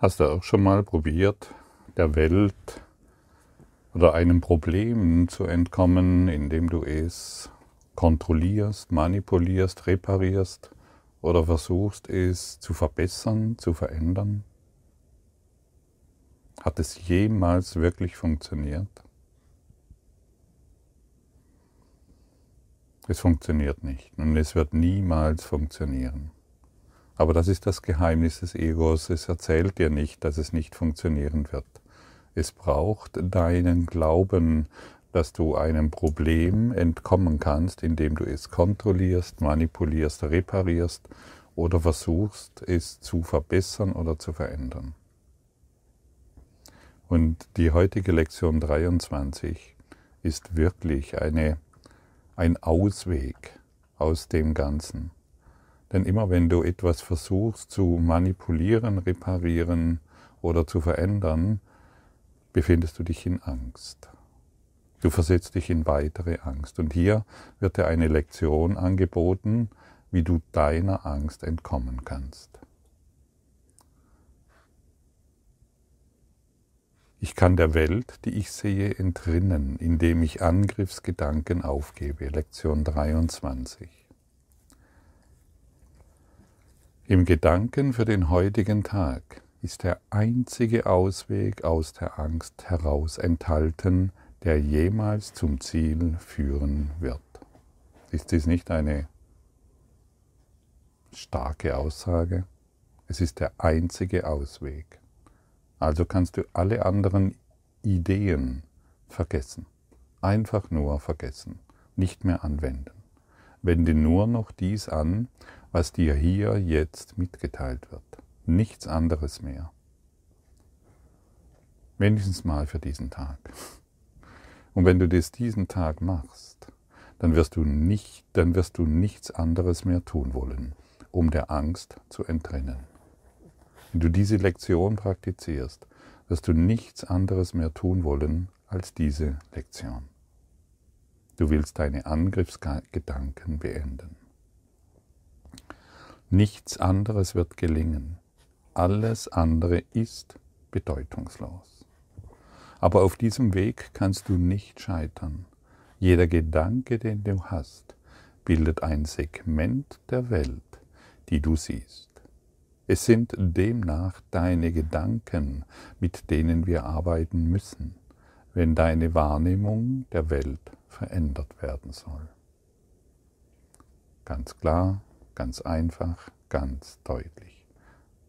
Hast du auch schon mal probiert, der Welt oder einem Problem zu entkommen, indem du es kontrollierst, manipulierst, reparierst oder versuchst es zu verbessern, zu verändern? Hat es jemals wirklich funktioniert? Es funktioniert nicht und es wird niemals funktionieren. Aber das ist das Geheimnis des Egos. Es erzählt dir nicht, dass es nicht funktionieren wird. Es braucht deinen Glauben, dass du einem Problem entkommen kannst, indem du es kontrollierst, manipulierst, reparierst oder versuchst, es zu verbessern oder zu verändern. Und die heutige Lektion 23 ist wirklich eine, ein Ausweg aus dem Ganzen. Denn immer wenn du etwas versuchst zu manipulieren, reparieren oder zu verändern, befindest du dich in Angst. Du versetzt dich in weitere Angst. Und hier wird dir eine Lektion angeboten, wie du deiner Angst entkommen kannst. Ich kann der Welt, die ich sehe, entrinnen, indem ich Angriffsgedanken aufgebe. Lektion 23. Im Gedanken für den heutigen Tag ist der einzige Ausweg aus der Angst heraus enthalten, der jemals zum Ziel führen wird. Ist dies nicht eine starke Aussage? Es ist der einzige Ausweg. Also kannst du alle anderen Ideen vergessen. Einfach nur vergessen, nicht mehr anwenden. Wende nur noch dies an, was dir hier jetzt mitgeteilt wird. Nichts anderes mehr. Wenigstens mal für diesen Tag. Und wenn du das diesen Tag machst, dann wirst du nicht, dann wirst du nichts anderes mehr tun wollen, um der Angst zu entrinnen. Wenn du diese Lektion praktizierst, wirst du nichts anderes mehr tun wollen als diese Lektion. Du willst deine Angriffsgedanken beenden. Nichts anderes wird gelingen. Alles andere ist bedeutungslos. Aber auf diesem Weg kannst du nicht scheitern. Jeder Gedanke, den du hast, bildet ein Segment der Welt, die du siehst. Es sind demnach deine Gedanken, mit denen wir arbeiten müssen, wenn deine Wahrnehmung der Welt verändert werden soll. Ganz klar, Ganz einfach, ganz deutlich.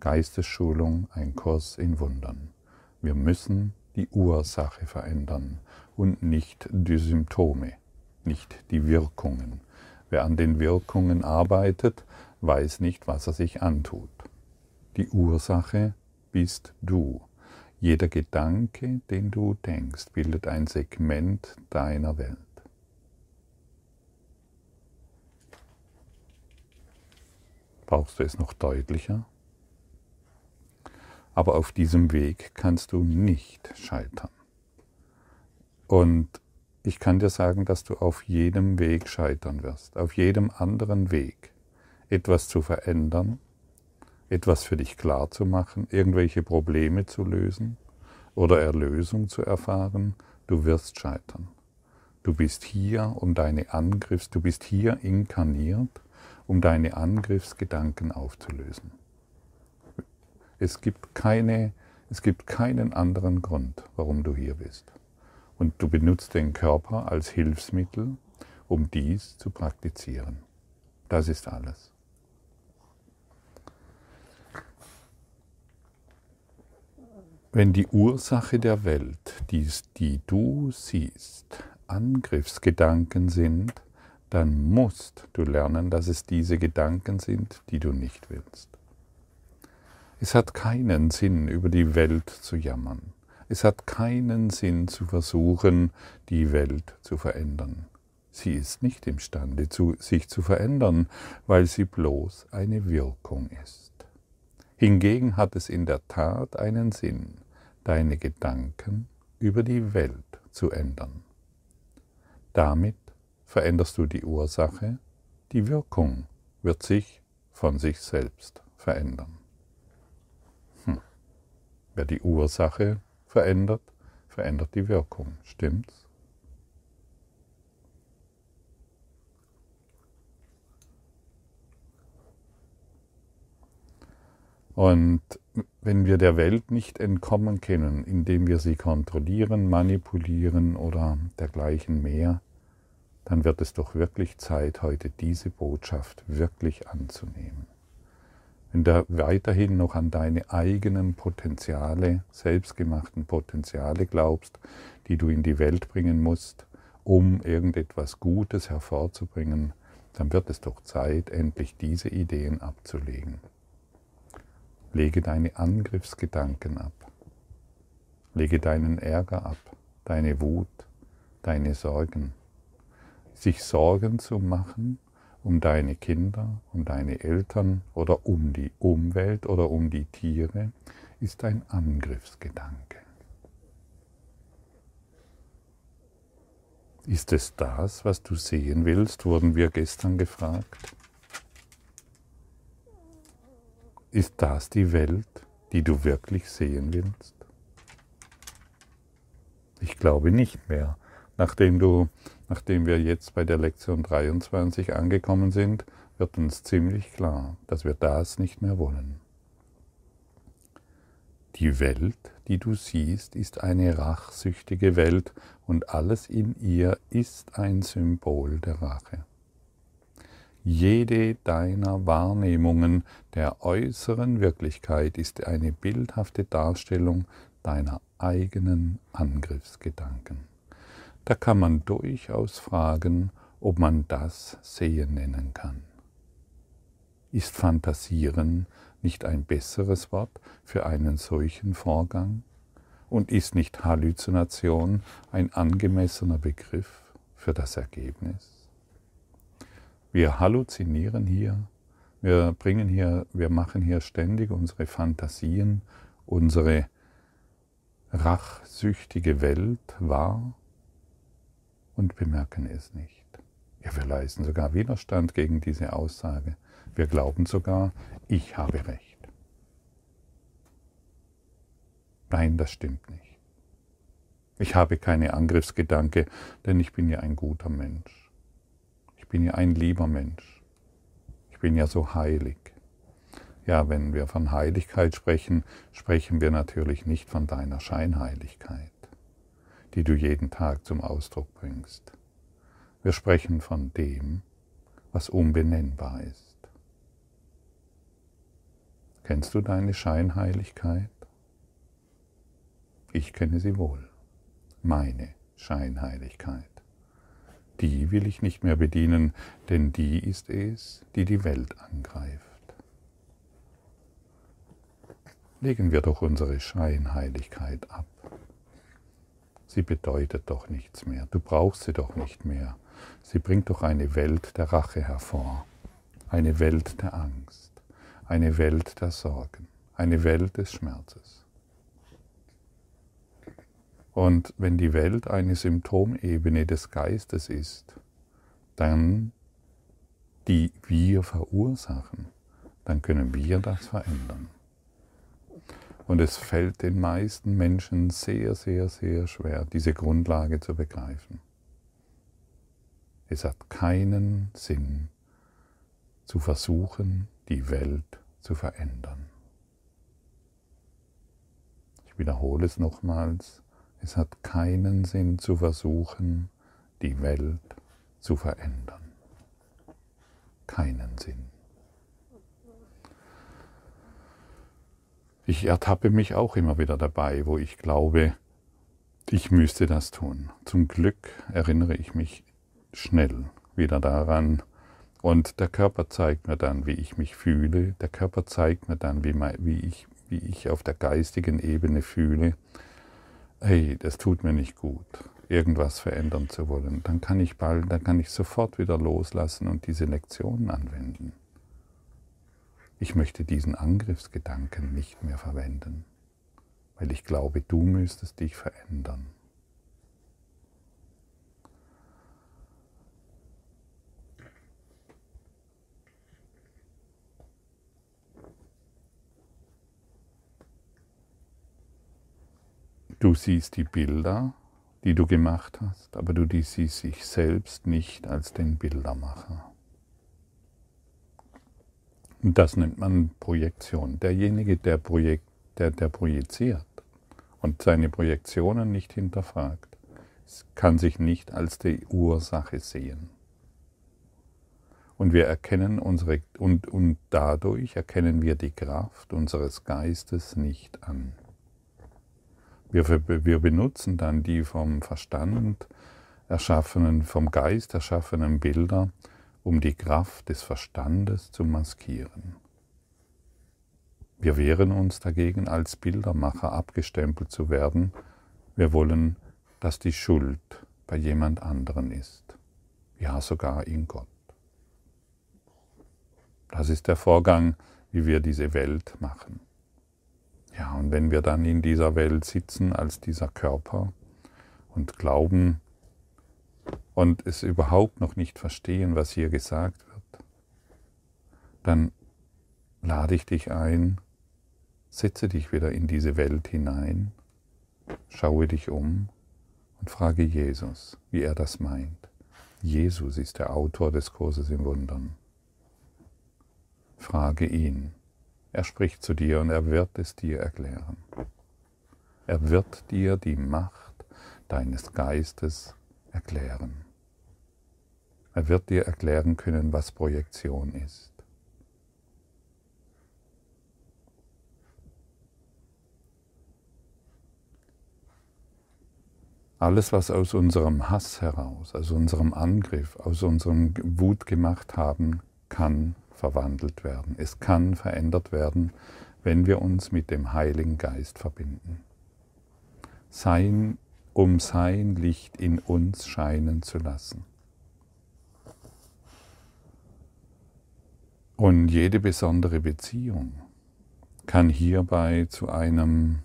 Geistesschulung, ein Kurs in Wundern. Wir müssen die Ursache verändern und nicht die Symptome, nicht die Wirkungen. Wer an den Wirkungen arbeitet, weiß nicht, was er sich antut. Die Ursache bist du. Jeder Gedanke, den du denkst, bildet ein Segment deiner Welt. Brauchst du es noch deutlicher? Aber auf diesem Weg kannst du nicht scheitern. Und ich kann dir sagen, dass du auf jedem Weg scheitern wirst, auf jedem anderen Weg etwas zu verändern, etwas für dich klar zu machen, irgendwelche Probleme zu lösen oder Erlösung zu erfahren, du wirst scheitern. Du bist hier um deine Angriffs, du bist hier inkarniert, um deine Angriffsgedanken aufzulösen. Es gibt, keine, es gibt keinen anderen Grund, warum du hier bist. Und du benutzt den Körper als Hilfsmittel, um dies zu praktizieren. Das ist alles. Wenn die Ursache der Welt, die, die du siehst, Angriffsgedanken sind, dann musst du lernen, dass es diese Gedanken sind, die du nicht willst. Es hat keinen Sinn, über die Welt zu jammern. Es hat keinen Sinn zu versuchen, die Welt zu verändern. Sie ist nicht imstande, sich zu verändern, weil sie bloß eine Wirkung ist. Hingegen hat es in der Tat einen Sinn, deine Gedanken über die Welt zu ändern. Damit veränderst du die Ursache, die Wirkung wird sich von sich selbst verändern. Hm. Wer die Ursache verändert, verändert die Wirkung. Stimmt's? Und wenn wir der Welt nicht entkommen können, indem wir sie kontrollieren, manipulieren oder dergleichen mehr, dann wird es doch wirklich Zeit, heute diese Botschaft wirklich anzunehmen. Wenn du weiterhin noch an deine eigenen Potenziale, selbstgemachten Potenziale glaubst, die du in die Welt bringen musst, um irgendetwas Gutes hervorzubringen, dann wird es doch Zeit, endlich diese Ideen abzulegen. Lege deine Angriffsgedanken ab. Lege deinen Ärger ab, deine Wut, deine Sorgen. Sich Sorgen zu machen um deine Kinder, um deine Eltern oder um die Umwelt oder um die Tiere, ist ein Angriffsgedanke. Ist es das, was du sehen willst, wurden wir gestern gefragt. Ist das die Welt, die du wirklich sehen willst? Ich glaube nicht mehr. Nachdem, du, nachdem wir jetzt bei der Lektion 23 angekommen sind, wird uns ziemlich klar, dass wir das nicht mehr wollen. Die Welt, die du siehst, ist eine rachsüchtige Welt und alles in ihr ist ein Symbol der Rache. Jede deiner Wahrnehmungen der äußeren Wirklichkeit ist eine bildhafte Darstellung deiner eigenen Angriffsgedanken. Da kann man durchaus fragen, ob man das Sehen nennen kann. Ist Fantasieren nicht ein besseres Wort für einen solchen Vorgang? Und ist nicht Halluzination ein angemessener Begriff für das Ergebnis? Wir halluzinieren hier, wir bringen hier, wir machen hier ständig unsere Fantasien, unsere rachsüchtige Welt wahr und bemerken es nicht. Ja, wir leisten sogar Widerstand gegen diese Aussage. Wir glauben sogar, ich habe recht. Nein, das stimmt nicht. Ich habe keine Angriffsgedanke, denn ich bin ja ein guter Mensch. Ich bin ja ein lieber Mensch. Ich bin ja so heilig. Ja, wenn wir von Heiligkeit sprechen, sprechen wir natürlich nicht von deiner Scheinheiligkeit, die du jeden Tag zum Ausdruck bringst. Wir sprechen von dem, was unbenennbar ist. Kennst du deine Scheinheiligkeit? Ich kenne sie wohl, meine Scheinheiligkeit die will ich nicht mehr bedienen, denn die ist es, die die Welt angreift. Legen wir doch unsere Scheinheiligkeit ab. Sie bedeutet doch nichts mehr, du brauchst sie doch nicht mehr. Sie bringt doch eine Welt der Rache hervor, eine Welt der Angst, eine Welt der Sorgen, eine Welt des Schmerzes. Und wenn die Welt eine Symptomebene des Geistes ist, dann die wir verursachen, dann können wir das verändern. Und es fällt den meisten Menschen sehr, sehr, sehr schwer, diese Grundlage zu begreifen. Es hat keinen Sinn zu versuchen, die Welt zu verändern. Ich wiederhole es nochmals. Es hat keinen Sinn zu versuchen, die Welt zu verändern. Keinen Sinn. Ich ertappe mich auch immer wieder dabei, wo ich glaube, ich müsste das tun. Zum Glück erinnere ich mich schnell wieder daran, und der Körper zeigt mir dann, wie ich mich fühle. Der Körper zeigt mir dann, wie, wie, ich, wie ich auf der geistigen Ebene fühle hey, das tut mir nicht gut, irgendwas verändern zu wollen, dann kann ich bald, dann kann ich sofort wieder loslassen und diese Lektionen anwenden. Ich möchte diesen Angriffsgedanken nicht mehr verwenden, weil ich glaube, du müsstest dich verändern. Du siehst die Bilder, die du gemacht hast, aber du siehst dich selbst nicht als den Bildermacher. Und das nennt man Projektion. Derjenige, der, Projekt, der, der projiziert und seine Projektionen nicht hinterfragt, kann sich nicht als die Ursache sehen. Und wir erkennen unsere, und, und dadurch erkennen wir die Kraft unseres Geistes nicht an. Wir, wir benutzen dann die vom Verstand erschaffenen, vom Geist erschaffenen Bilder, um die Kraft des Verstandes zu maskieren. Wir wehren uns dagegen, als Bildermacher abgestempelt zu werden. Wir wollen, dass die Schuld bei jemand anderen ist, ja sogar in Gott. Das ist der Vorgang, wie wir diese Welt machen. Ja, und wenn wir dann in dieser Welt sitzen als dieser Körper und glauben und es überhaupt noch nicht verstehen, was hier gesagt wird, dann lade ich dich ein, setze dich wieder in diese Welt hinein, schaue dich um und frage Jesus, wie er das meint. Jesus ist der Autor des Kurses im Wundern. Frage ihn. Er spricht zu dir und er wird es dir erklären. Er wird dir die Macht deines Geistes erklären. Er wird dir erklären können, was Projektion ist. Alles, was aus unserem Hass heraus, aus unserem Angriff, aus unserem Wut gemacht haben, kann verwandelt werden. Es kann verändert werden, wenn wir uns mit dem Heiligen Geist verbinden. Sein, um sein Licht in uns scheinen zu lassen. Und jede besondere Beziehung kann hierbei zu einem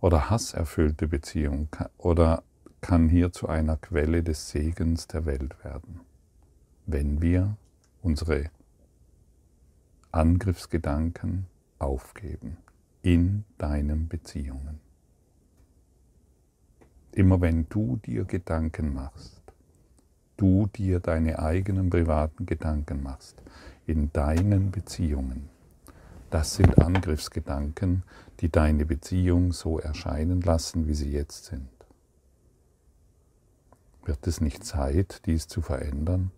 oder hasserfüllte Beziehung oder kann hier zu einer Quelle des Segens der Welt werden, wenn wir unsere Angriffsgedanken aufgeben in deinen Beziehungen. Immer wenn du dir Gedanken machst, du dir deine eigenen privaten Gedanken machst in deinen Beziehungen, das sind Angriffsgedanken, die deine Beziehung so erscheinen lassen, wie sie jetzt sind. Wird es nicht Zeit, dies zu verändern?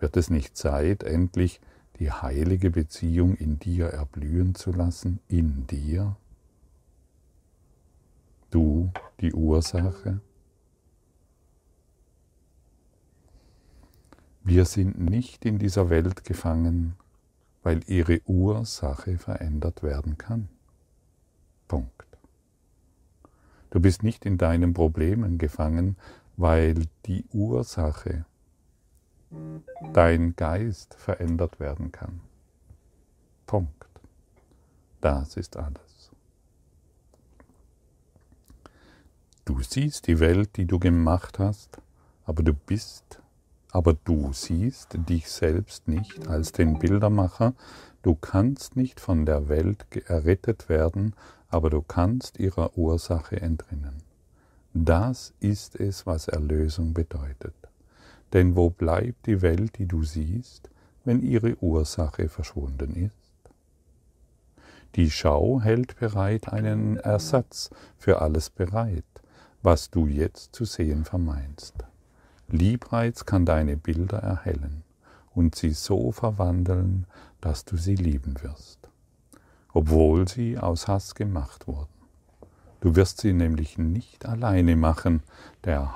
Wird es nicht Zeit, endlich die heilige Beziehung in dir erblühen zu lassen, in dir? Du die Ursache? Wir sind nicht in dieser Welt gefangen, weil ihre Ursache verändert werden kann. Punkt. Du bist nicht in deinen Problemen gefangen, weil die Ursache dein Geist verändert werden kann. Punkt. Das ist alles. Du siehst die Welt, die du gemacht hast, aber du bist, aber du siehst dich selbst nicht als den Bildermacher. Du kannst nicht von der Welt errettet werden, aber du kannst ihrer Ursache entrinnen. Das ist es, was Erlösung bedeutet. Denn wo bleibt die Welt, die du siehst, wenn ihre Ursache verschwunden ist? Die Schau hält bereit einen Ersatz für alles bereit, was du jetzt zu sehen vermeinst. Liebreiz kann deine Bilder erhellen und sie so verwandeln, dass du sie lieben wirst, obwohl sie aus Hass gemacht wurden. Du wirst sie nämlich nicht alleine machen, der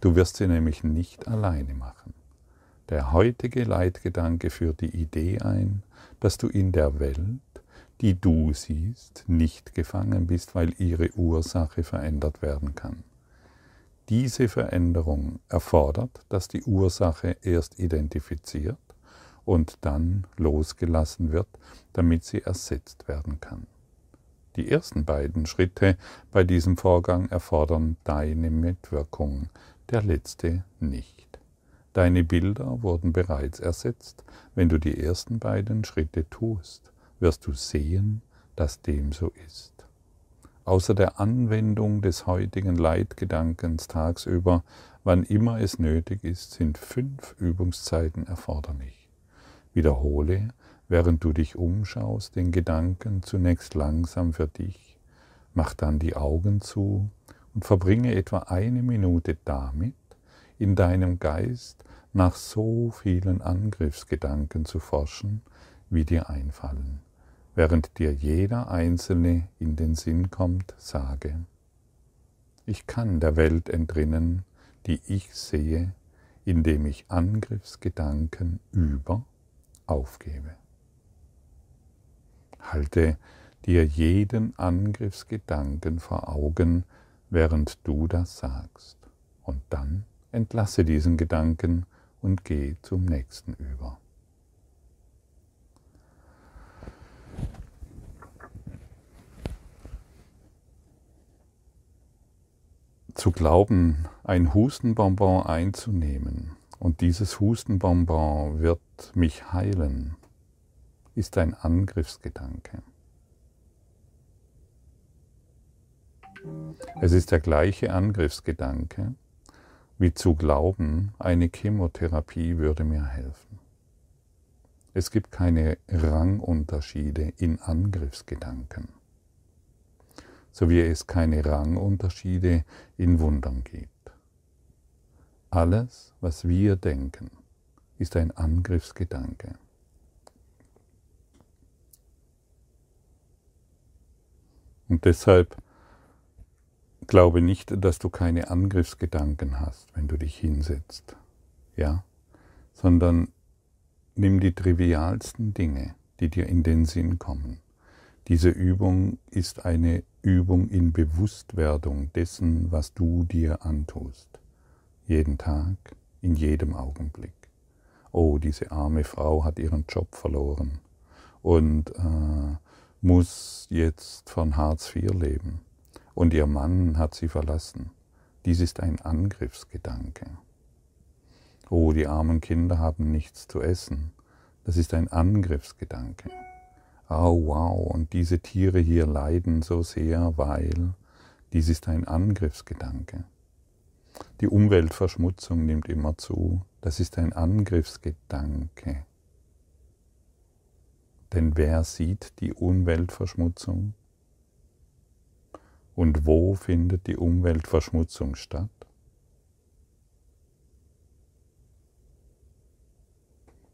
Du wirst sie nämlich nicht alleine machen. Der heutige Leitgedanke führt die Idee ein, dass du in der Welt, die du siehst, nicht gefangen bist, weil ihre Ursache verändert werden kann. Diese Veränderung erfordert, dass die Ursache erst identifiziert und dann losgelassen wird, damit sie ersetzt werden kann. Die ersten beiden Schritte bei diesem Vorgang erfordern deine Mitwirkung, der letzte nicht. Deine Bilder wurden bereits ersetzt. Wenn du die ersten beiden Schritte tust, wirst du sehen, dass dem so ist. Außer der Anwendung des heutigen Leitgedankens tagsüber, wann immer es nötig ist, sind fünf Übungszeiten erforderlich. Wiederhole, während du dich umschaust, den Gedanken zunächst langsam für dich, mach dann die Augen zu und verbringe etwa eine Minute damit, in deinem Geist nach so vielen Angriffsgedanken zu forschen, wie dir einfallen. Während dir jeder einzelne in den Sinn kommt, sage, ich kann der Welt entrinnen, die ich sehe, indem ich Angriffsgedanken über aufgebe. Halte dir jeden Angriffsgedanken vor Augen, während du das sagst, und dann entlasse diesen Gedanken und geh zum nächsten über. Zu glauben, ein Hustenbonbon einzunehmen und dieses Hustenbonbon wird mich heilen, ist ein Angriffsgedanke. Es ist der gleiche Angriffsgedanke, wie zu glauben, eine Chemotherapie würde mir helfen. Es gibt keine Rangunterschiede in Angriffsgedanken, so wie es keine Rangunterschiede in Wundern gibt. Alles, was wir denken, ist ein Angriffsgedanke. Und deshalb glaube nicht, dass du keine Angriffsgedanken hast, wenn du dich hinsetzt, ja, sondern nimm die trivialsten Dinge, die dir in den Sinn kommen. Diese Übung ist eine Übung in Bewusstwerdung dessen, was du dir antust. Jeden Tag, in jedem Augenblick. Oh, diese arme Frau hat ihren Job verloren und äh, muss jetzt von Hartz IV leben und ihr Mann hat sie verlassen. Dies ist ein Angriffsgedanke. Oh, die armen Kinder haben nichts zu essen. Das ist ein Angriffsgedanke. Oh, wow, und diese Tiere hier leiden so sehr, weil dies ist ein Angriffsgedanke. Die Umweltverschmutzung nimmt immer zu. Das ist ein Angriffsgedanke. Denn wer sieht die Umweltverschmutzung? Und wo findet die Umweltverschmutzung statt?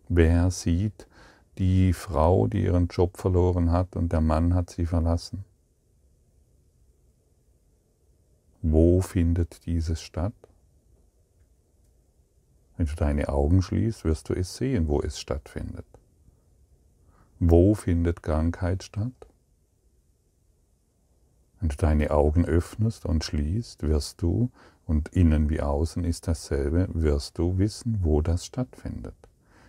Wer sieht die Frau, die ihren Job verloren hat und der Mann hat sie verlassen? Wo findet dieses statt? Wenn du deine Augen schließt, wirst du es sehen, wo es stattfindet. Wo findet Krankheit statt? Wenn du deine Augen öffnest und schließt, wirst du, und innen wie außen ist dasselbe, wirst du wissen, wo das stattfindet.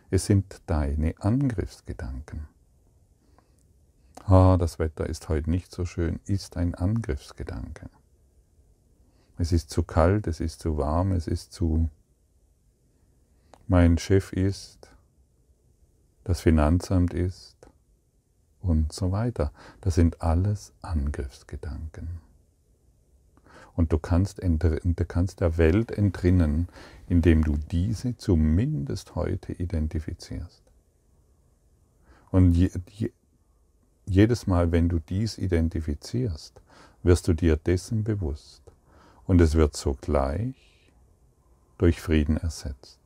Es sind deine Angriffsgedanken. Ah, das Wetter ist heute nicht so schön, ist ein Angriffsgedanke. Es ist zu kalt, es ist zu warm, es ist zu... Mein Chef ist, das Finanzamt ist, und so weiter. Das sind alles Angriffsgedanken. Und du kannst, du kannst der Welt entrinnen, indem du diese zumindest heute identifizierst. Und je, je, jedes Mal, wenn du dies identifizierst, wirst du dir dessen bewusst. Und es wird sogleich durch Frieden ersetzt.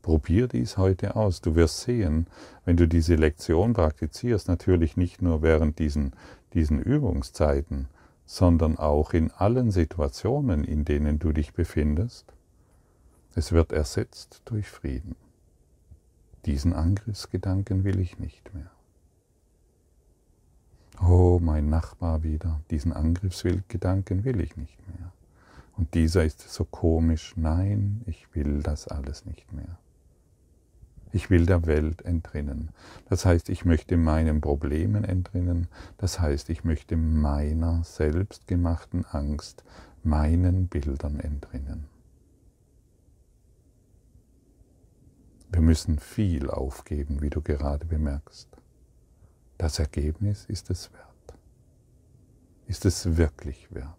Probier dies heute aus. Du wirst sehen, wenn du diese Lektion praktizierst, natürlich nicht nur während diesen, diesen Übungszeiten, sondern auch in allen Situationen, in denen du dich befindest, es wird ersetzt durch Frieden. Diesen Angriffsgedanken will ich nicht mehr. Oh, mein Nachbar wieder, diesen Angriffsgedanken will ich nicht mehr. Und dieser ist so komisch, nein, ich will das alles nicht mehr. Ich will der Welt entrinnen. Das heißt, ich möchte meinen Problemen entrinnen. Das heißt, ich möchte meiner selbstgemachten Angst, meinen Bildern entrinnen. Wir müssen viel aufgeben, wie du gerade bemerkst. Das Ergebnis ist es wert. ist es wirklich wert.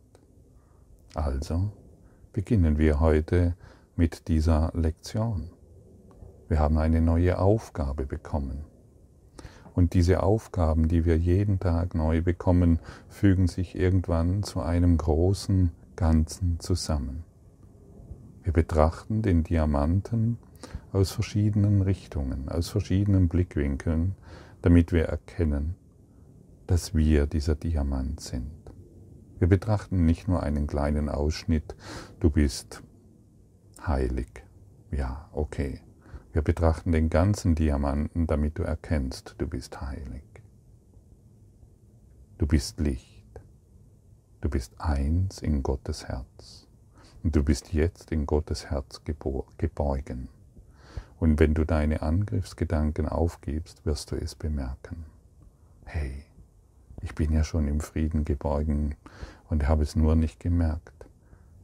Also beginnen wir heute mit dieser Lektion. Wir haben eine neue Aufgabe bekommen. Und diese Aufgaben, die wir jeden Tag neu bekommen, fügen sich irgendwann zu einem großen Ganzen zusammen. Wir betrachten den Diamanten aus verschiedenen Richtungen, aus verschiedenen Blickwinkeln, damit wir erkennen, dass wir dieser Diamant sind. Wir betrachten nicht nur einen kleinen Ausschnitt, du bist heilig. Ja, okay. Wir betrachten den ganzen Diamanten, damit du erkennst, du bist heilig. Du bist Licht. Du bist eins in Gottes Herz. Und du bist jetzt in Gottes Herz geborgen. Und wenn du deine Angriffsgedanken aufgibst, wirst du es bemerken. Hey, ich bin ja schon im Frieden geborgen und habe es nur nicht gemerkt,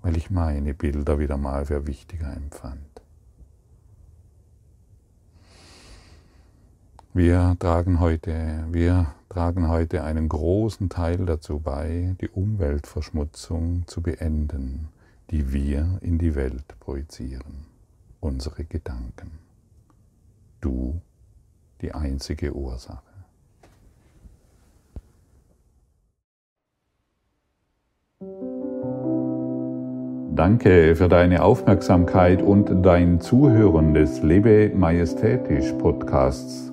weil ich meine Bilder wieder mal für wichtiger empfand. Wir tragen heute, wir tragen heute einen großen Teil dazu bei, die Umweltverschmutzung zu beenden, die wir in die Welt projizieren, unsere Gedanken. Du die einzige Ursache. Danke für deine Aufmerksamkeit und dein Zuhören des Lebe Majestätisch Podcasts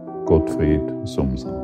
Gottfried Sumser.